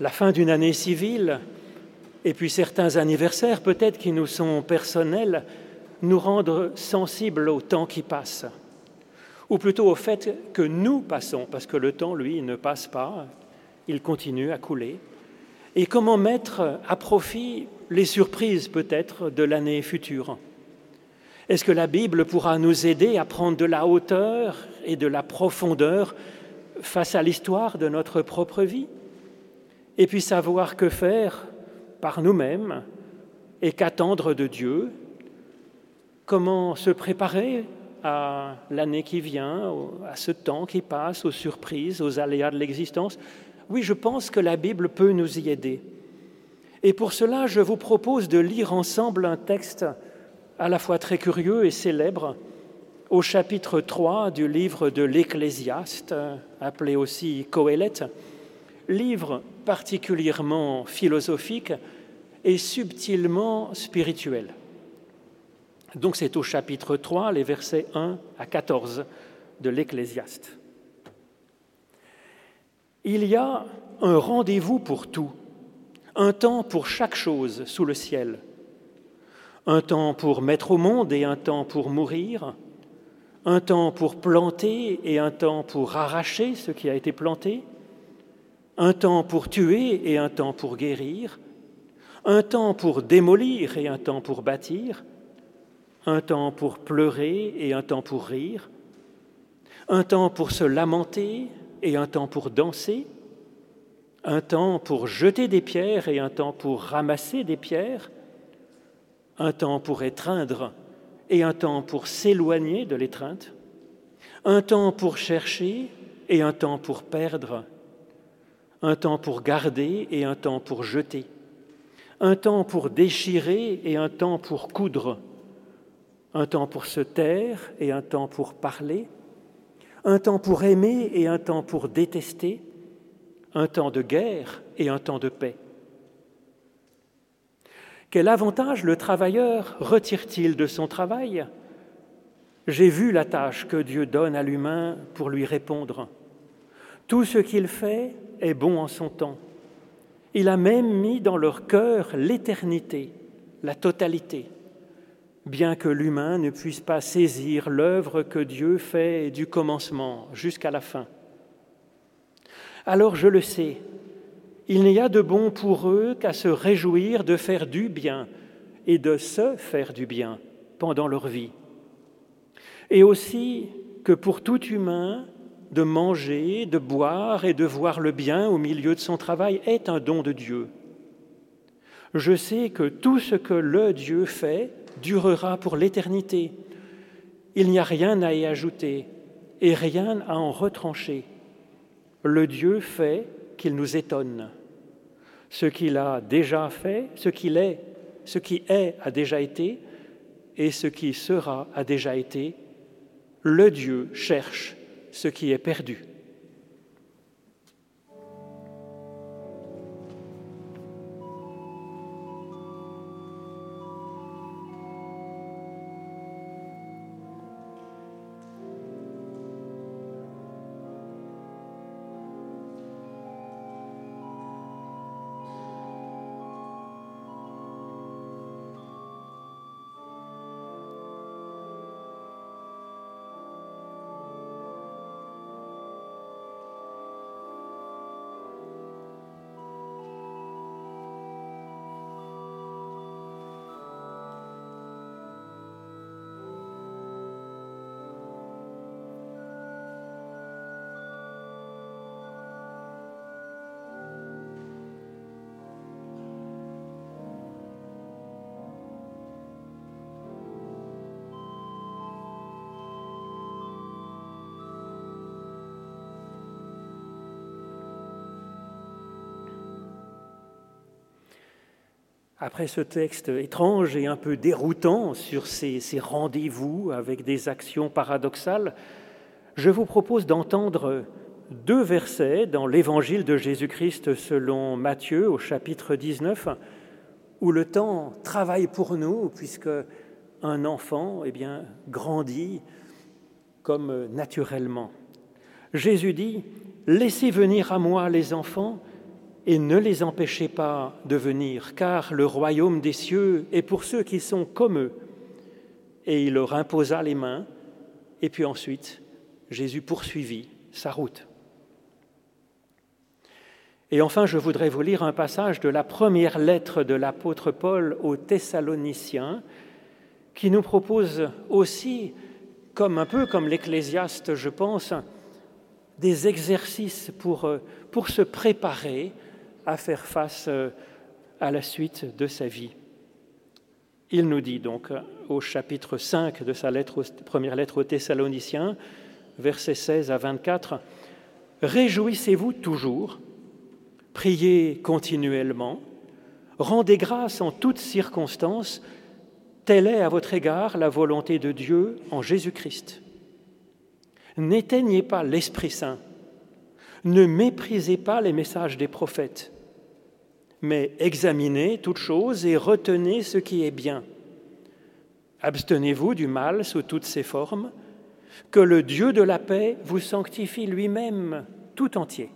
la fin d'une année civile, et puis certains anniversaires peut-être qui nous sont personnels, nous rendent sensibles au temps qui passe, ou plutôt au fait que nous passons, parce que le temps, lui, ne passe pas, il continue à couler. Et comment mettre à profit les surprises peut-être de l'année future? Est-ce que la Bible pourra nous aider à prendre de la hauteur et de la profondeur face à l'histoire de notre propre vie? Et puis savoir que faire par nous-mêmes et qu'attendre de Dieu. Comment se préparer à l'année qui vient, à ce temps qui passe, aux surprises, aux aléas de l'existence. Oui, je pense que la Bible peut nous y aider. Et pour cela, je vous propose de lire ensemble un texte à la fois très curieux et célèbre au chapitre 3 du livre de l'Ecclésiaste, appelé aussi Coëlette, livre particulièrement philosophique et subtilement spirituel. Donc c'est au chapitre 3, les versets 1 à 14 de l'Ecclésiaste. Il y a un rendez-vous pour tout, un temps pour chaque chose sous le ciel, un temps pour mettre au monde et un temps pour mourir, un temps pour planter et un temps pour arracher ce qui a été planté, un temps pour tuer et un temps pour guérir, un temps pour démolir et un temps pour bâtir, un temps pour pleurer et un temps pour rire, un temps pour se lamenter et un temps pour danser, un temps pour jeter des pierres et un temps pour ramasser des pierres, un temps pour étreindre et un temps pour s'éloigner de l'étreinte, un temps pour chercher et un temps pour perdre, un temps pour garder et un temps pour jeter, un temps pour déchirer et un temps pour coudre, un temps pour se taire et un temps pour parler, un temps pour aimer et un temps pour détester, un temps de guerre et un temps de paix. Quel avantage le travailleur retire-t-il de son travail? J'ai vu la tâche que Dieu donne à l'humain pour lui répondre. Tout ce qu'il fait est bon en son temps. Il a même mis dans leur cœur l'éternité, la totalité bien que l'humain ne puisse pas saisir l'œuvre que Dieu fait du commencement jusqu'à la fin. Alors je le sais, il n'y a de bon pour eux qu'à se réjouir de faire du bien et de se faire du bien pendant leur vie. Et aussi que pour tout humain, de manger, de boire et de voir le bien au milieu de son travail est un don de Dieu. Je sais que tout ce que le Dieu fait durera pour l'éternité. Il n'y a rien à y ajouter et rien à en retrancher. Le Dieu fait qu'il nous étonne. Ce qu'il a déjà fait, ce qu'il est, ce qui est a déjà été, et ce qui sera a déjà été. Le Dieu cherche ce qui est perdu. Après ce texte étrange et un peu déroutant sur ces, rendez-vous avec des actions paradoxales, je vous propose d'entendre deux versets dans l'évangile de Jésus-Christ selon Matthieu au chapitre 19, où le temps travaille pour nous, puisque un enfant eh bien, grandit comme naturellement. Jésus dit, Laissez venir à moi les enfants et ne les empêchez pas de venir, car le royaume des cieux est pour ceux qui sont comme eux. Et il leur imposa les mains, et puis ensuite, Jésus poursuivit sa route. Et enfin, je voudrais vous lire un passage de la première lettre de l'apôtre Paul aux Thessaloniciens, qui nous propose aussi, comme un peu comme l'Ecclésiaste, je pense, des exercices pour, pour se préparer à faire face euh, à la suite de sa vie. Il nous dit donc au chapitre 5 de sa première lettre aux Thessaloniciens, versets 16 à 24, Réjouissez-vous toujours, priez continuellement, rendez grâce en toutes circonstances, telle est à votre égard la volonté de Dieu en Jésus-Christ. N'éteignez pas l'Esprit Saint, ne méprisez pas les messages des prophètes mais examinez toutes choses et retenez ce qui est bien. Abstenez-vous du mal sous toutes ses formes, que le Dieu de la paix vous sanctifie lui-même tout entier.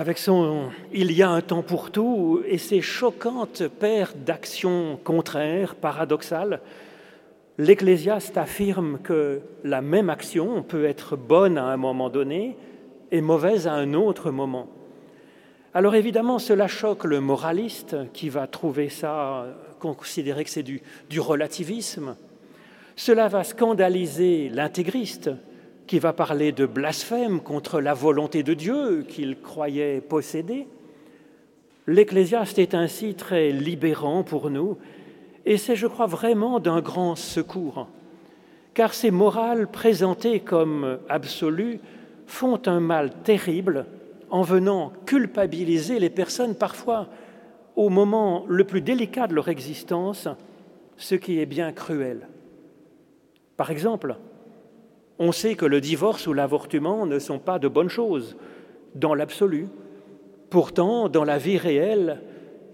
Avec son Il y a un temps pour tout et ses choquantes paires d'actions contraires, paradoxales, l'Ecclésiaste affirme que la même action peut être bonne à un moment donné et mauvaise à un autre moment. Alors évidemment, cela choque le moraliste qui va trouver ça, considérer que c'est du, du relativisme. Cela va scandaliser l'intégriste qui va parler de blasphème contre la volonté de Dieu qu'il croyait posséder. L'Ecclésiaste est ainsi très libérant pour nous, et c'est, je crois, vraiment d'un grand secours, car ces morales présentées comme absolues font un mal terrible en venant culpabiliser les personnes parfois au moment le plus délicat de leur existence, ce qui est bien cruel. Par exemple, on sait que le divorce ou l'avortement ne sont pas de bonnes choses dans l'absolu. Pourtant, dans la vie réelle,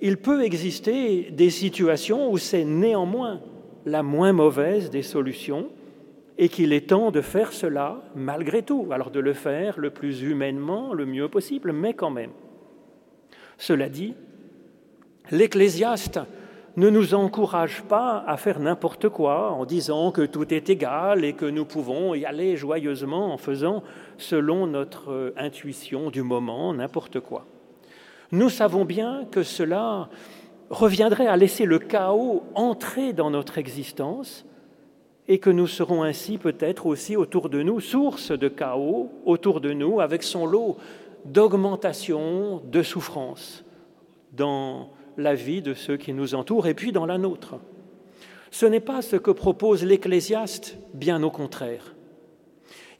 il peut exister des situations où c'est néanmoins la moins mauvaise des solutions et qu'il est temps de faire cela malgré tout, alors de le faire le plus humainement, le mieux possible, mais quand même. Cela dit, l'Ecclésiaste ne nous encourage pas à faire n'importe quoi en disant que tout est égal et que nous pouvons y aller joyeusement en faisant selon notre euh, intuition du moment n'importe quoi. Nous savons bien que cela reviendrait à laisser le chaos entrer dans notre existence et que nous serons ainsi peut-être aussi autour de nous source de chaos autour de nous avec son lot d'augmentation de souffrance dans la vie de ceux qui nous entourent et puis dans la nôtre. Ce n'est pas ce que propose l'Ecclésiaste, bien au contraire.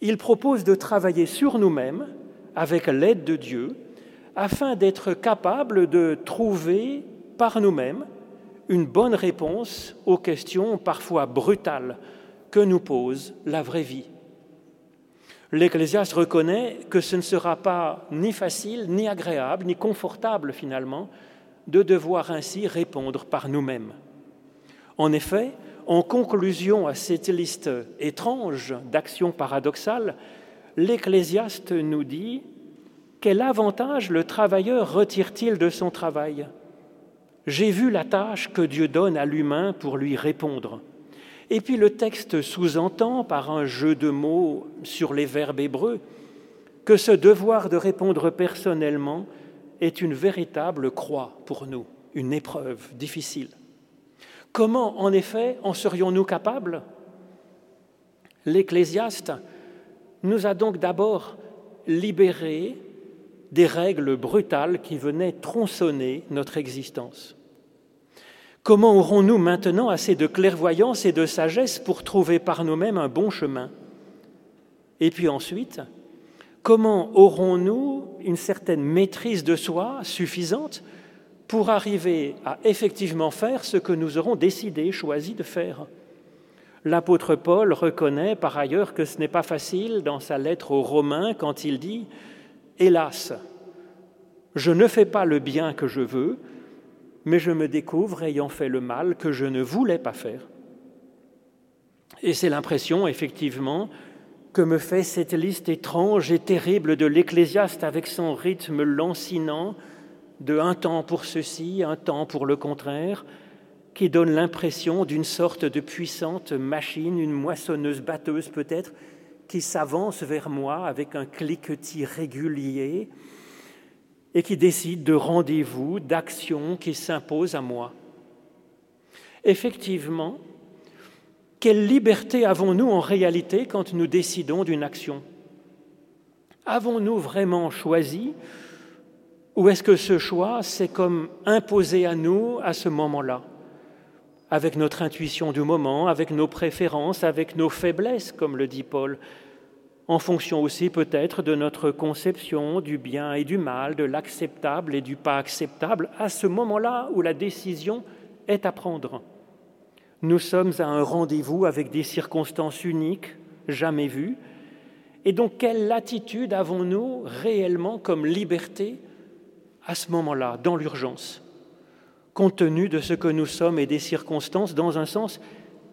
Il propose de travailler sur nous-mêmes avec l'aide de Dieu afin d'être capable de trouver par nous-mêmes une bonne réponse aux questions parfois brutales que nous pose la vraie vie. l'Ecclésiaste reconnaît que ce ne sera pas ni facile, ni agréable, ni confortable finalement de devoir ainsi répondre par nous-mêmes. En effet, en conclusion à cette liste étrange d'actions paradoxales, l'Ecclésiaste nous dit Quel avantage le travailleur retire-t-il de son travail? J'ai vu la tâche que Dieu donne à l'humain pour lui répondre. Et puis le texte sous-entend, par un jeu de mots sur les verbes hébreux, que ce devoir de répondre personnellement est une véritable croix pour nous, une épreuve difficile. Comment, en effet, en serions-nous capables? L'Ecclésiaste nous a donc d'abord libérés des règles brutales qui venaient tronçonner notre existence. Comment aurons-nous maintenant assez de clairvoyance et de sagesse pour trouver par nous-mêmes un bon chemin? Et puis ensuite, comment aurons-nous une certaine maîtrise de soi suffisante pour arriver à effectivement faire ce que nous aurons décidé, choisi de faire? L'apôtre Paul reconnaît par ailleurs que ce n'est pas facile dans sa lettre aux Romains quand il dit ⁇ Hélas, je ne fais pas le bien que je veux, mais je me découvre ayant fait le mal que je ne voulais pas faire. Et c'est l'impression, effectivement, que me fait cette liste étrange et terrible de l'Ecclésiaste avec son rythme lancinant de un temps pour ceci, un temps pour le contraire, qui donne l'impression d'une sorte de puissante machine, une moissonneuse batteuse peut-être, qui s'avance vers moi avec un cliquetis régulier, et qui décide de rendez-vous, d'actions qui s'imposent à moi. Effectivement, quelle liberté avons-nous en réalité quand nous décidons d'une action? Avons-nous vraiment choisi ou est-ce que ce choix, c'est comme imposé à nous à ce moment-là? Avec notre intuition du moment, avec nos préférences, avec nos faiblesses, comme le dit Paul, en fonction aussi peut-être de notre conception du bien et du mal, de l'acceptable et du pas acceptable, à ce moment-là où la décision est à prendre. Nous sommes à un rendez-vous avec des circonstances uniques, jamais vues, et donc quelle latitude avons-nous réellement comme liberté à ce moment-là, dans l'urgence? Compte tenu de ce que nous sommes et des circonstances, dans un sens,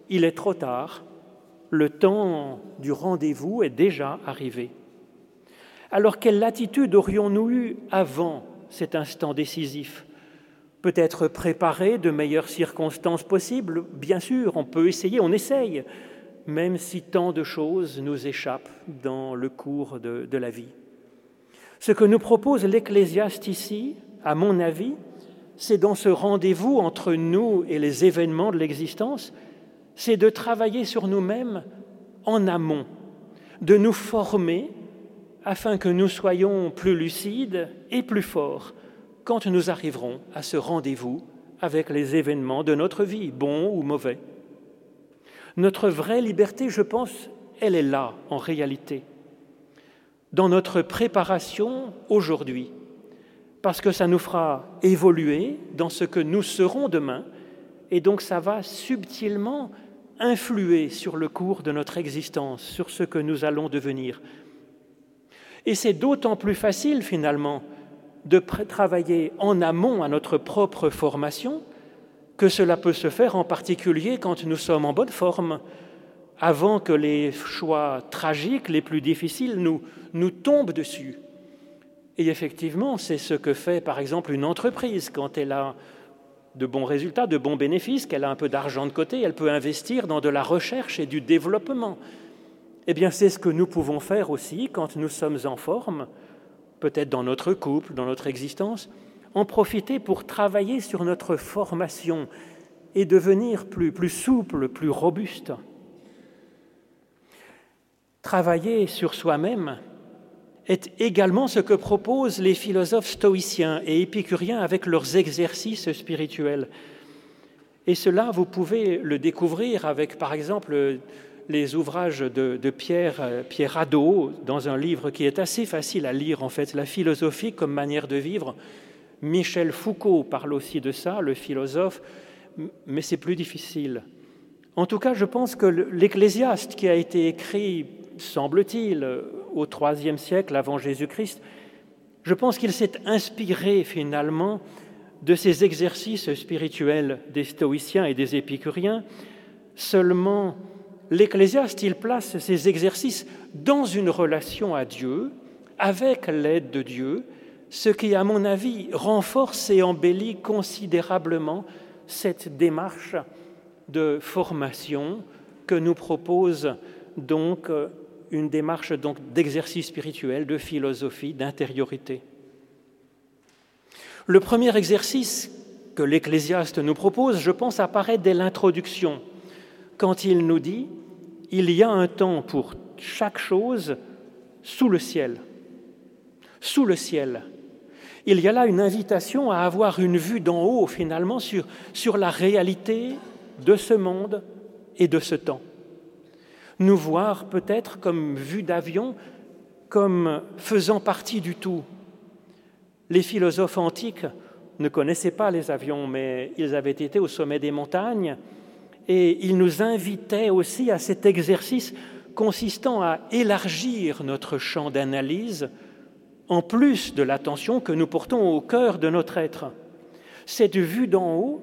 il est trop tard, le temps du rendez-vous est déjà arrivé. Alors quelle latitude aurions-nous eu avant cet instant décisif? Peut-être préparer de meilleures circonstances possibles Bien sûr, on peut essayer, on essaye, même si tant de choses nous échappent dans le cours de, de la vie. Ce que nous propose l'Ecclésiaste ici, à mon avis, c'est dans ce rendez-vous entre nous et les événements de l'existence, c'est de travailler sur nous-mêmes en amont, de nous former afin que nous soyons plus lucides et plus forts quand nous arriverons à ce rendez-vous avec les événements de notre vie, bons ou mauvais. Notre vraie liberté, je pense, elle est là en réalité, dans notre préparation aujourd'hui, parce que ça nous fera évoluer dans ce que nous serons demain, et donc ça va subtilement influer sur le cours de notre existence, sur ce que nous allons devenir. Et c'est d'autant plus facile finalement de travailler en amont à notre propre formation que cela peut se faire en particulier quand nous sommes en bonne forme, avant que les choix tragiques les plus difficiles nous, nous tombent dessus. Et effectivement, c'est ce que fait par exemple une entreprise quand elle a de bons résultats, de bons bénéfices, qu'elle a un peu d'argent de côté, elle peut investir dans de la recherche et du développement. Eh bien, c'est ce que nous pouvons faire aussi quand nous sommes en forme, peut-être dans notre couple, dans notre existence, en profiter pour travailler sur notre formation et devenir plus, plus souple, plus robuste. Travailler sur soi-même, est également ce que proposent les philosophes stoïciens et épicuriens avec leurs exercices spirituels. Et cela, vous pouvez le découvrir avec, par exemple, les ouvrages de, Pierre, Pierre Hadot, dans un livre qui est assez facile à lire, en fait, La philosophie comme manière de vivre. Michel Foucault parle aussi de ça, le philosophe, mais c'est plus difficile. En tout cas, je pense que l'Ecclésiaste, qui a été écrit semble-t-il, au IIIe siècle avant Jésus-Christ. Je pense qu'il s'est inspiré finalement de ces exercices spirituels des stoïciens et des épicuriens. Seulement, l'Ecclésiaste, place ces exercices dans une relation à Dieu, avec l'aide de Dieu, ce qui, à mon avis, renforce et embellit considérablement cette démarche de formation que nous propose donc euh, une démarche d'exercice spirituel, de philosophie, d'intériorité. Le premier exercice que l'Ecclésiaste nous propose, je pense, apparaît dès l'introduction, quand il nous dit Il y a un temps pour chaque chose sous le ciel. Sous le ciel. Il y a là une invitation à avoir une vue d'en haut, finalement, sur, sur la réalité de ce monde et de ce temps. Nous voir peut-être comme vue d'avion, comme faisant partie du tout. Les philosophes antiques ne connaissaient pas les avions, mais ils avaient été au sommet des montagnes et ils nous invitaient aussi à cet exercice consistant à élargir notre champ d'analyse en plus de l'attention que nous portons au cœur de notre être. Cette vue d'en haut,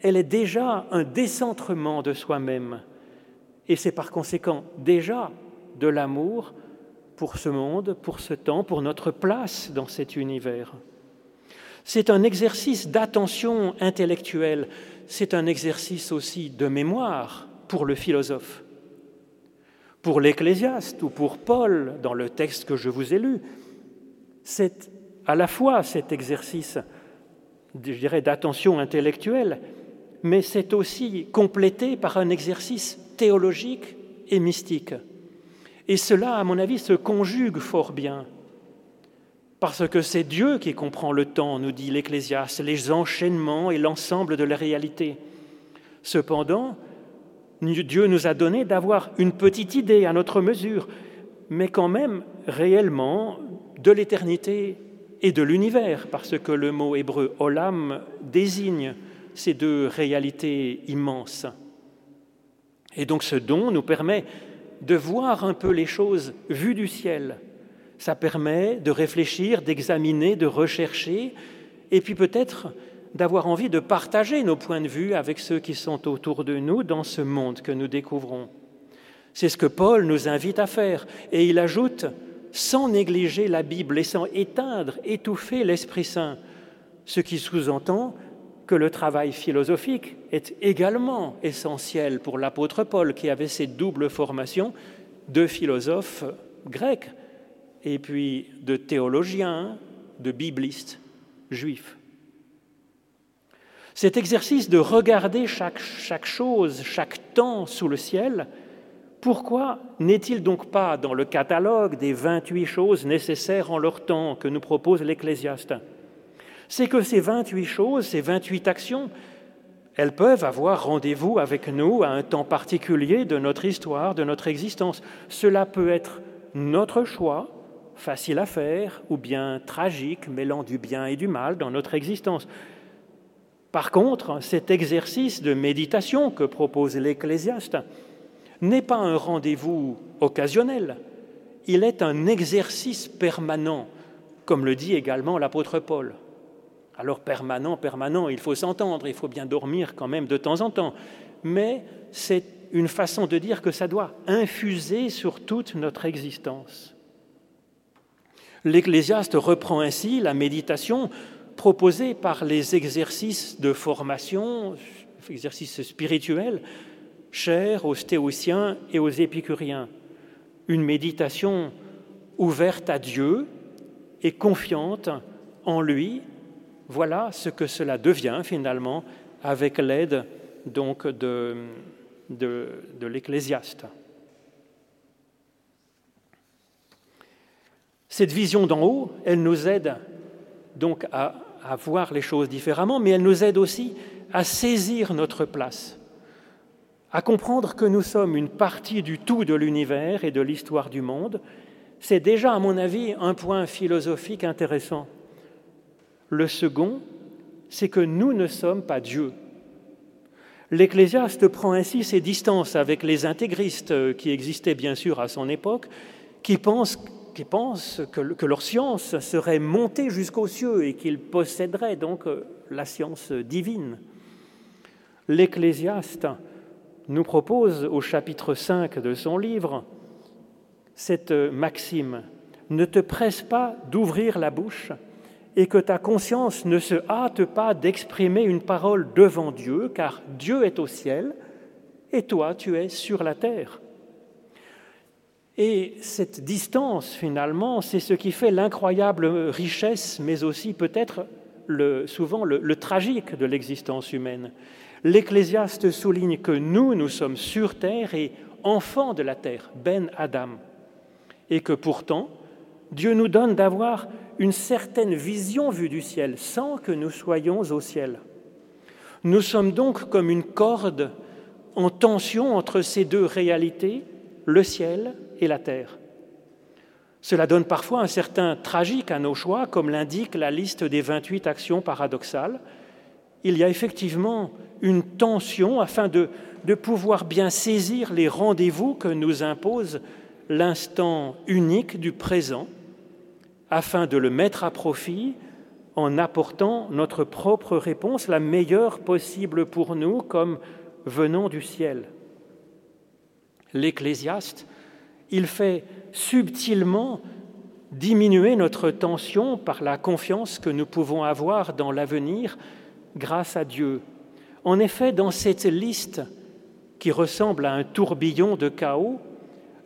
elle est déjà un décentrement de soi-même, et c'est par conséquent déjà de l'amour pour ce monde, pour ce temps, pour notre place dans cet univers. C'est un exercice d'attention intellectuelle, c'est un exercice aussi de mémoire pour le philosophe. Pour l'ecclésiaste ou pour Paul, dans le texte que je vous ai lu, c'est à la fois cet exercice, d'attention intellectuelle, mais c'est aussi complété par un exercice théologique et mystique. Et cela, à mon avis, se conjugue fort bien. Parce que c'est Dieu qui comprend le temps, nous dit l'Ecclésiaste, les enchaînements et l'ensemble de la réalité. Cependant, Dieu nous a donné d'avoir une petite idée à notre mesure, mais quand même réellement de l'éternité et de l'univers, parce que le mot hébreu olam désigne ces deux réalités immenses. Et donc ce don nous permet de voir un peu les choses vues du ciel. Ça permet de réfléchir, d'examiner, de rechercher, et puis peut-être d'avoir envie de partager nos points de vue avec ceux qui sont autour de nous dans ce monde que nous découvrons. C'est ce que Paul nous invite à faire, et il ajoute sans négliger la Bible et sans éteindre, étouffer l'Esprit Saint, ce qui sous-entend que le travail philosophique est également essentiel pour l'apôtre Paul, qui avait cette double formation de philosophe grec et puis de théologien, de bibliste juif. Cet exercice de regarder chaque, chaque chose, chaque temps sous le ciel, pourquoi n'est-il donc pas dans le catalogue des 28 choses nécessaires en leur temps que nous propose l'Ecclésiaste? C'est que ces 28 choses, ces 28 actions, elles peuvent avoir rendez-vous avec nous à un temps particulier de notre histoire, de notre existence. Cela peut être notre choix, facile à faire, ou bien tragique, mêlant du bien et du mal dans notre existence. Par contre, cet exercice de méditation que propose l'Ecclésiaste, n'est pas un rendez-vous occasionnel, il est un exercice permanent, comme le dit également l'apôtre Paul. Alors permanent, permanent, il faut s'entendre, il faut bien dormir quand même de temps en temps, mais c'est une façon de dire que ça doit infuser sur toute notre existence. L'Ecclésiaste reprend ainsi la méditation proposée par les exercices de formation, exercices spirituels, chère aux stéociens et aux épicuriens. Une méditation ouverte à Dieu et confiante en lui. Voilà ce que cela devient finalement avec l'aide donc de l'Ecclésiaste. Cette vision d'en haut, elle nous aide donc à, à voir les choses différemment, mais elle nous aide aussi à saisir notre place à comprendre que nous sommes une partie du tout de l'univers et de l'histoire du monde, c'est déjà, à mon avis, un point philosophique intéressant. Le second, c'est que nous ne sommes pas Dieu. L'Ecclésiaste prend ainsi ses distances avec les intégristes euh, qui existaient bien sûr à son époque, qui pensent, que, leur science serait montée jusqu'aux cieux et qu'ils posséderaient donc euh, la science divine. L'Ecclésiaste nous propose au chapitre 5 de son livre cette euh, maxime Ne te presse pas d'ouvrir la bouche et que ta conscience ne se hâte pas d'exprimer une parole devant Dieu, car Dieu est au ciel et toi tu es sur la terre. Et cette distance, finalement, c'est ce qui fait l'incroyable richesse, mais aussi peut-être souvent le, le tragique de l'existence humaine. L'Ecclésiaste souligne que nous, nous sommes sur terre et enfants de la terre, Ben Adam, et que pourtant, Dieu nous donne d'avoir une certaine vision vue du ciel sans que nous soyons au ciel. Nous sommes donc comme une corde en tension entre ces deux réalités, le ciel et la terre. Cela donne parfois un certain tragique à nos choix, comme l'indique la liste des 28 actions paradoxales. Il y a effectivement une tension afin de, pouvoir bien saisir les rendez-vous que nous impose l'instant unique du présent afin de le mettre à profit en apportant notre propre réponse, la meilleure possible pour nous, comme venant du ciel. L'Ecclésiaste, il fait subtilement diminuer notre tension par la confiance que nous pouvons avoir dans l'avenir grâce à Dieu. En effet, dans cette liste qui ressemble à un tourbillon de chaos,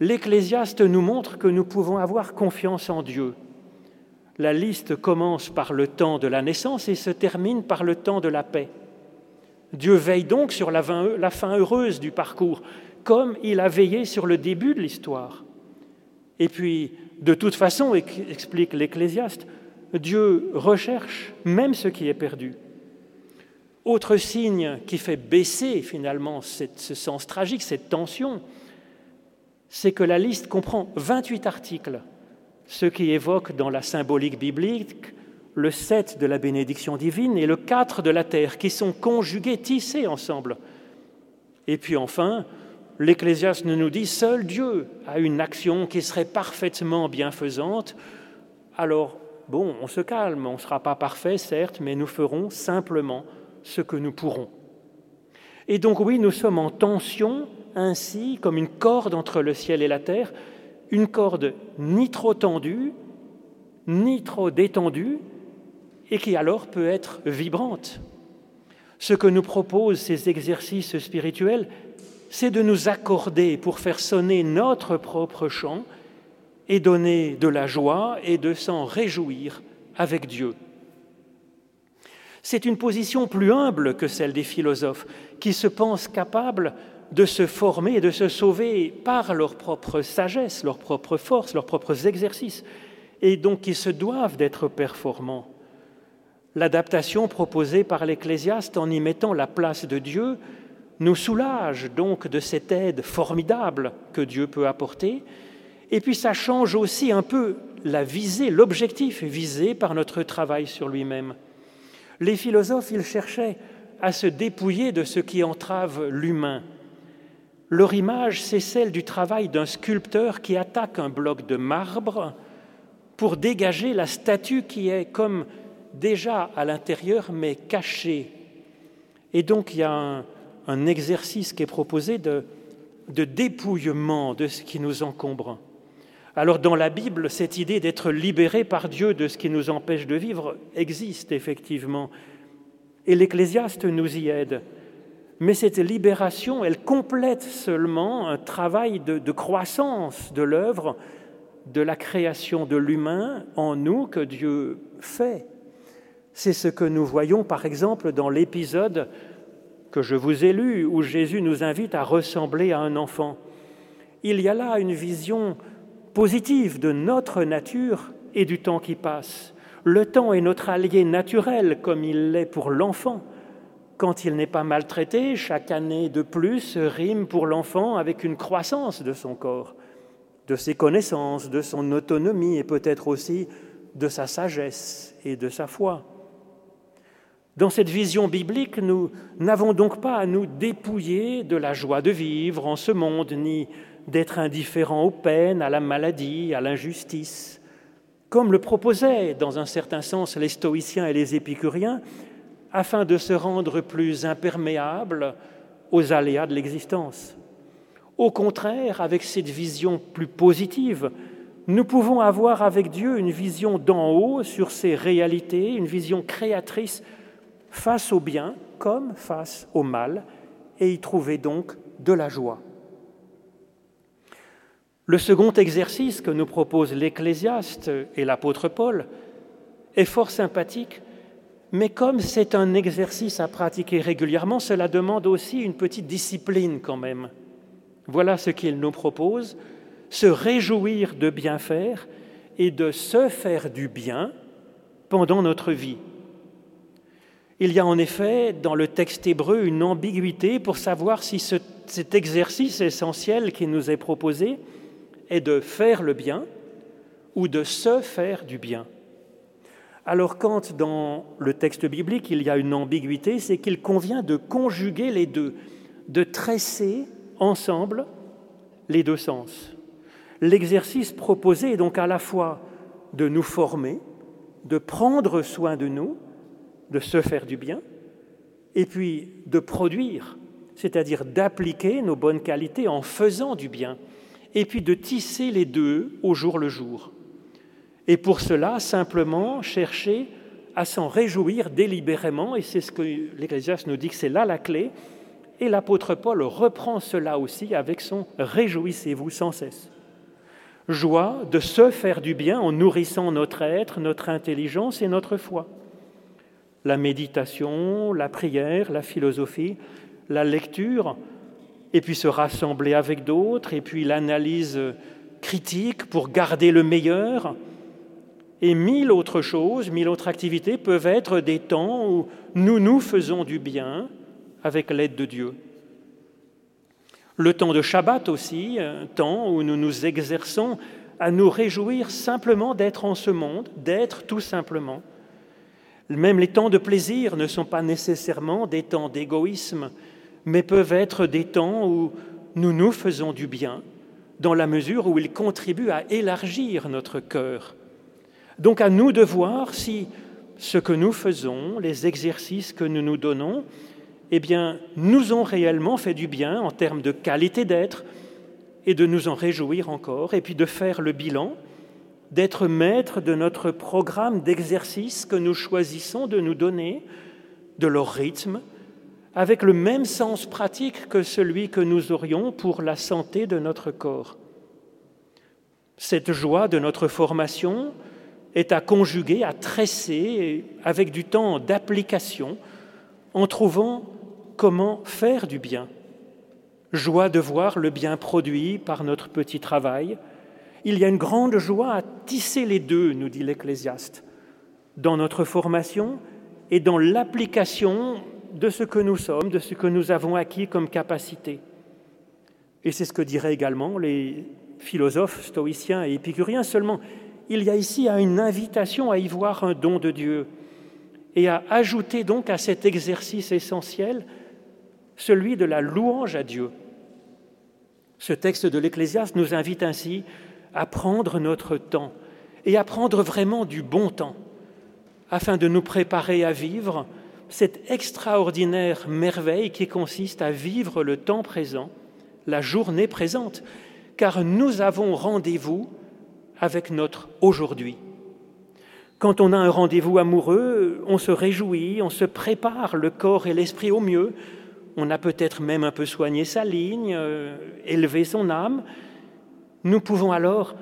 l'Ecclésiaste nous montre que nous pouvons avoir confiance en Dieu. La liste commence par le temps de la naissance et se termine par le temps de la paix. Dieu veille donc sur la fin heureuse du parcours, comme il a veillé sur le début de l'histoire. Et puis, de toute façon, explique l'Ecclésiaste, Dieu recherche même ce qui est perdu. Autre signe qui fait baisser finalement ce sens tragique, cette tension, c'est que la liste comprend 28 articles ce qui évoque dans la symbolique biblique le 7 de la bénédiction divine et le 4 de la terre, qui sont conjugués, tissés ensemble. Et puis enfin, l'Ecclésiaste nous dit, seul Dieu a une action qui serait parfaitement bienfaisante. Alors, bon, on se calme, on ne sera pas parfait, certes, mais nous ferons simplement ce que nous pourrons. Et donc oui, nous sommes en tension, ainsi comme une corde entre le ciel et la terre, une corde ni trop tendue, ni trop détendue, et qui alors peut être vibrante. Ce que nous proposent ces exercices spirituels, c'est de nous accorder pour faire sonner notre propre chant et donner de la joie et de s'en réjouir avec Dieu. C'est une position plus humble que celle des philosophes, qui se pensent capables de se former et de se sauver par leur propre sagesse, leur propre force, leurs propres exercices, et donc qui se doivent d'être performants. L'adaptation proposée par l'Ecclésiaste en y mettant la place de Dieu nous soulage donc de cette aide formidable que Dieu peut apporter, et puis ça change aussi un peu la visée, l'objectif visé par notre travail sur lui-même. Les philosophes, ils cherchaient à se dépouiller de ce qui entrave l'humain, leur image, c'est celle du travail d'un sculpteur qui attaque un bloc de marbre pour dégager la statue qui est comme déjà à l'intérieur mais cachée. Et donc il y a un, exercice qui est proposé de, de dépouillement de ce qui nous encombre. Alors dans la Bible, cette idée d'être libéré par Dieu de ce qui nous empêche de vivre existe effectivement. Et l'Ecclésiaste nous y aide. Mais cette libération, elle complète seulement un travail de, croissance de l'œuvre, de la création de l'humain en nous que Dieu fait. C'est ce que nous voyons par exemple dans l'épisode que je vous ai lu, où Jésus nous invite à ressembler à un enfant. Il y a là une vision positive de notre nature et du temps qui passe. Le temps est notre allié naturel comme il l'est pour l'enfant. Quand il n'est pas maltraité, chaque année de plus rime pour l'enfant avec une croissance de son corps, de ses connaissances, de son autonomie et peut-être aussi de sa sagesse et de sa foi. Dans cette vision biblique, nous n'avons donc pas à nous dépouiller de la joie de vivre en ce monde, ni d'être indifférents aux peines, à la maladie, à l'injustice. Comme le proposaient, dans un certain sens, les stoïciens et les épicuriens, afin de se rendre plus imperméables aux aléas de l'existence. Au contraire, avec cette vision plus positive, nous pouvons avoir avec Dieu une vision d'en haut sur ces réalités, une vision créatrice face au bien comme face au mal, et y trouver donc de la joie. Le second exercice que nous propose l'Ecclésiaste et l'apôtre Paul est fort sympathique mais comme c'est un exercice à pratiquer régulièrement, cela demande aussi une petite discipline quand même. Voilà ce qu'il nous propose, se réjouir de bien faire et de se faire du bien pendant notre vie. Il y a en effet dans le texte hébreu une ambiguïté pour savoir si cet exercice essentiel qui nous est proposé est de faire le bien ou de se faire du bien. Alors quand dans le texte biblique il y a une ambiguïté, c'est qu'il convient de conjuguer les deux, de tresser ensemble les deux sens. L'exercice proposé est donc à la fois de nous former, de prendre soin de nous, de se faire du bien, et puis de produire, c'est-à-dire d'appliquer nos bonnes qualités en faisant du bien, et puis de tisser les deux au jour le jour. Et pour cela, simplement chercher à s'en réjouir délibérément, et c'est ce que l'Ecclésiaste nous dit que c'est là la clé. Et l'apôtre Paul reprend cela aussi avec son Réjouissez-vous sans cesse. Joie de se faire du bien en nourrissant notre être, notre intelligence et notre foi. La méditation, la prière, la philosophie, la lecture, et puis se rassembler avec d'autres, et puis l'analyse critique pour garder le meilleur, et mille autres choses, mille autres activités peuvent être des temps où nous nous faisons du bien avec l'aide de Dieu. Le temps de Shabbat aussi, un temps où nous nous exerçons à nous réjouir simplement d'être en ce monde, d'être tout simplement. Même les temps de plaisir ne sont pas nécessairement des temps d'égoïsme, mais peuvent être des temps où nous nous faisons du bien, dans la mesure où ils contribuent à élargir notre cœur. Donc à nous de voir si ce que nous faisons, les exercices que nous nous donnons, eh bien, nous ont réellement fait du bien en termes de qualité d'être et de nous en réjouir encore, et puis de faire le bilan, d'être maître de notre programme d'exercices que nous choisissons de nous donner, de leur rythme, avec le même sens pratique que celui que nous aurions pour la santé de notre corps. Cette joie de notre formation, est à conjuguer, à tresser avec du temps d'application en trouvant comment faire du bien. Joie de voir le bien produit par notre petit travail. Il y a une grande joie à tisser les deux, nous dit l'Ecclésiaste, dans notre formation et dans l'application de ce que nous sommes, de ce que nous avons acquis comme capacité. Et c'est ce que diraient également les philosophes stoïciens et épicuriens, seulement il y a ici une invitation à y voir un don de Dieu et à ajouter donc à cet exercice essentiel celui de la louange à Dieu. Ce texte de l'Ecclésiaste nous invite ainsi à prendre notre temps et à prendre vraiment du bon temps afin de nous préparer à vivre cette extraordinaire merveille qui consiste à vivre le temps présent, la journée présente, car nous avons rendez-vous avec notre aujourd'hui. Quand on a un rendez-vous amoureux, on se réjouit, on se prépare le corps et l'esprit au mieux. On a peut-être même un peu soigné sa ligne, euh, élevé son âme. Nous pouvons alors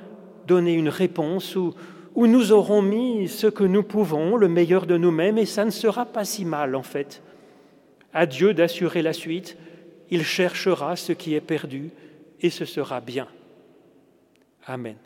donner une réponse où, nous aurons mis ce que nous pouvons, le meilleur de nous-mêmes, et ça ne sera pas si mal en fait. À Dieu d'assurer la suite, il cherchera ce qui est perdu, et ce sera bien. Amen.